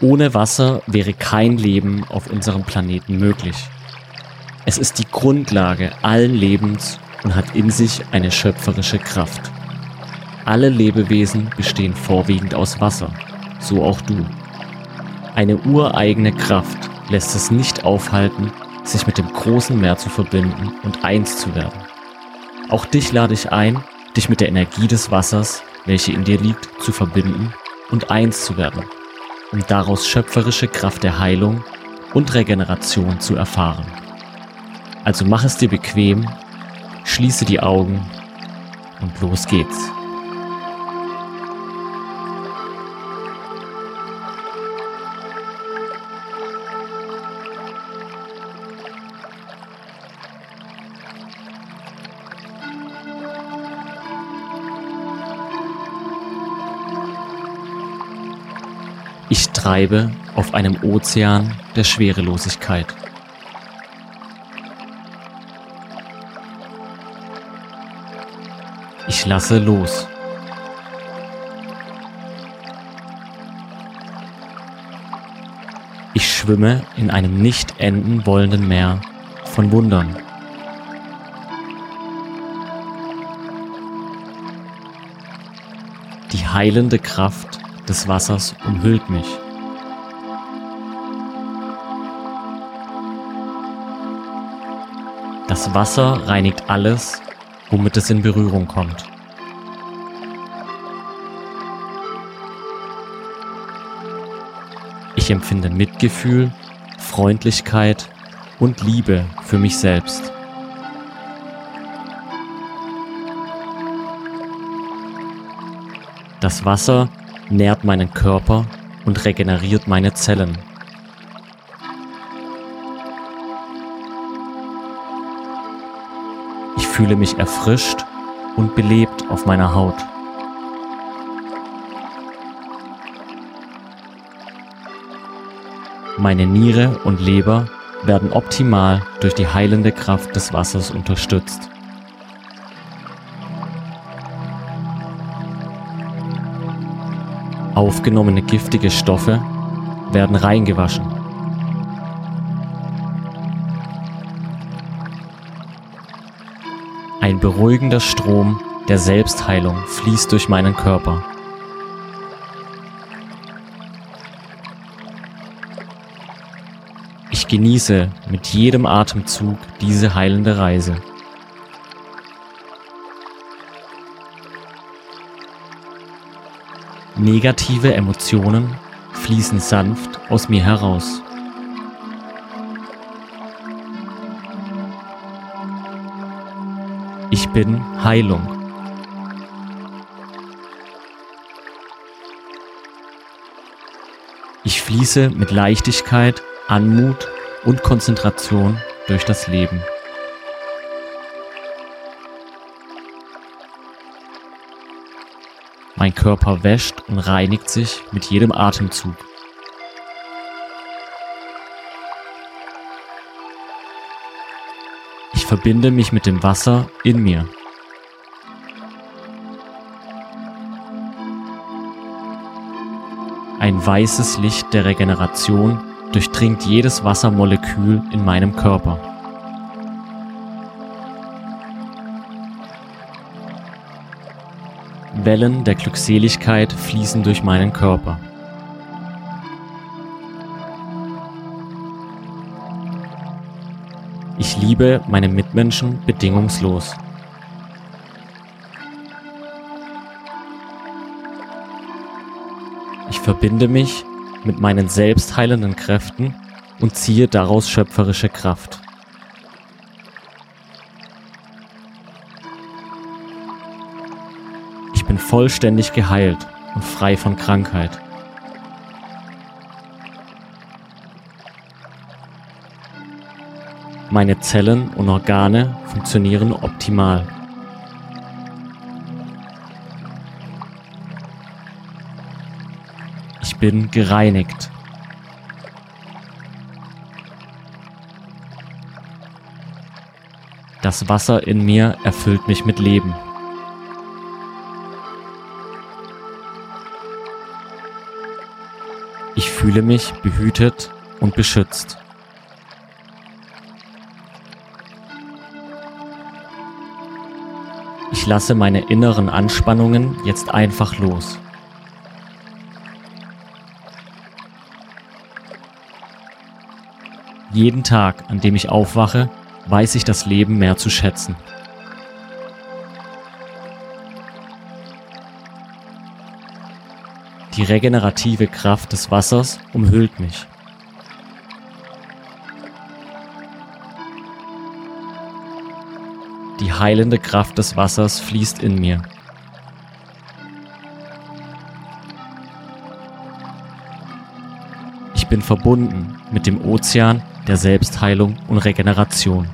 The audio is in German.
Ohne Wasser wäre kein Leben auf unserem Planeten möglich. Es ist die Grundlage allen Lebens und hat in sich eine schöpferische Kraft. Alle Lebewesen bestehen vorwiegend aus Wasser, so auch du. Eine ureigene Kraft lässt es nicht aufhalten, sich mit dem großen Meer zu verbinden und eins zu werden. Auch dich lade ich ein, dich mit der Energie des Wassers, welche in dir liegt, zu verbinden und eins zu werden, um daraus schöpferische Kraft der Heilung und Regeneration zu erfahren. Also mach es dir bequem, schließe die Augen und los geht's. Ich treibe auf einem Ozean der Schwerelosigkeit. Ich lasse los. Ich schwimme in einem nicht enden wollenden Meer von Wundern. Die heilende Kraft des Wassers umhüllt mich. Das Wasser reinigt alles, womit es in Berührung kommt. Ich empfinde Mitgefühl, Freundlichkeit und Liebe für mich selbst. Das Wasser nährt meinen Körper und regeneriert meine Zellen. Ich fühle mich erfrischt und belebt auf meiner Haut. Meine Niere und Leber werden optimal durch die heilende Kraft des Wassers unterstützt. Aufgenommene giftige Stoffe werden reingewaschen. Ein beruhigender Strom der Selbstheilung fließt durch meinen Körper. Ich genieße mit jedem Atemzug diese heilende Reise. Negative Emotionen fließen sanft aus mir heraus. Ich bin Heilung. Ich fließe mit Leichtigkeit, Anmut und Konzentration durch das Leben. Mein Körper wäscht und reinigt sich mit jedem Atemzug. Ich verbinde mich mit dem Wasser in mir. Ein weißes Licht der Regeneration durchdringt jedes Wassermolekül in meinem Körper. Wellen der Glückseligkeit fließen durch meinen Körper. Ich liebe meine Mitmenschen bedingungslos. Ich verbinde mich mit meinen selbstheilenden Kräften und ziehe daraus schöpferische Kraft. Vollständig geheilt und frei von Krankheit. Meine Zellen und Organe funktionieren optimal. Ich bin gereinigt. Das Wasser in mir erfüllt mich mit Leben. Ich fühle mich behütet und beschützt. Ich lasse meine inneren Anspannungen jetzt einfach los. Jeden Tag, an dem ich aufwache, weiß ich das Leben mehr zu schätzen. Die regenerative Kraft des Wassers umhüllt mich. Die heilende Kraft des Wassers fließt in mir. Ich bin verbunden mit dem Ozean der Selbstheilung und Regeneration.